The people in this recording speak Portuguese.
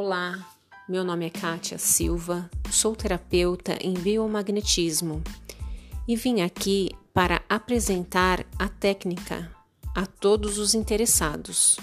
Olá, meu nome é Kátia Silva, sou terapeuta em biomagnetismo e vim aqui para apresentar a técnica a todos os interessados.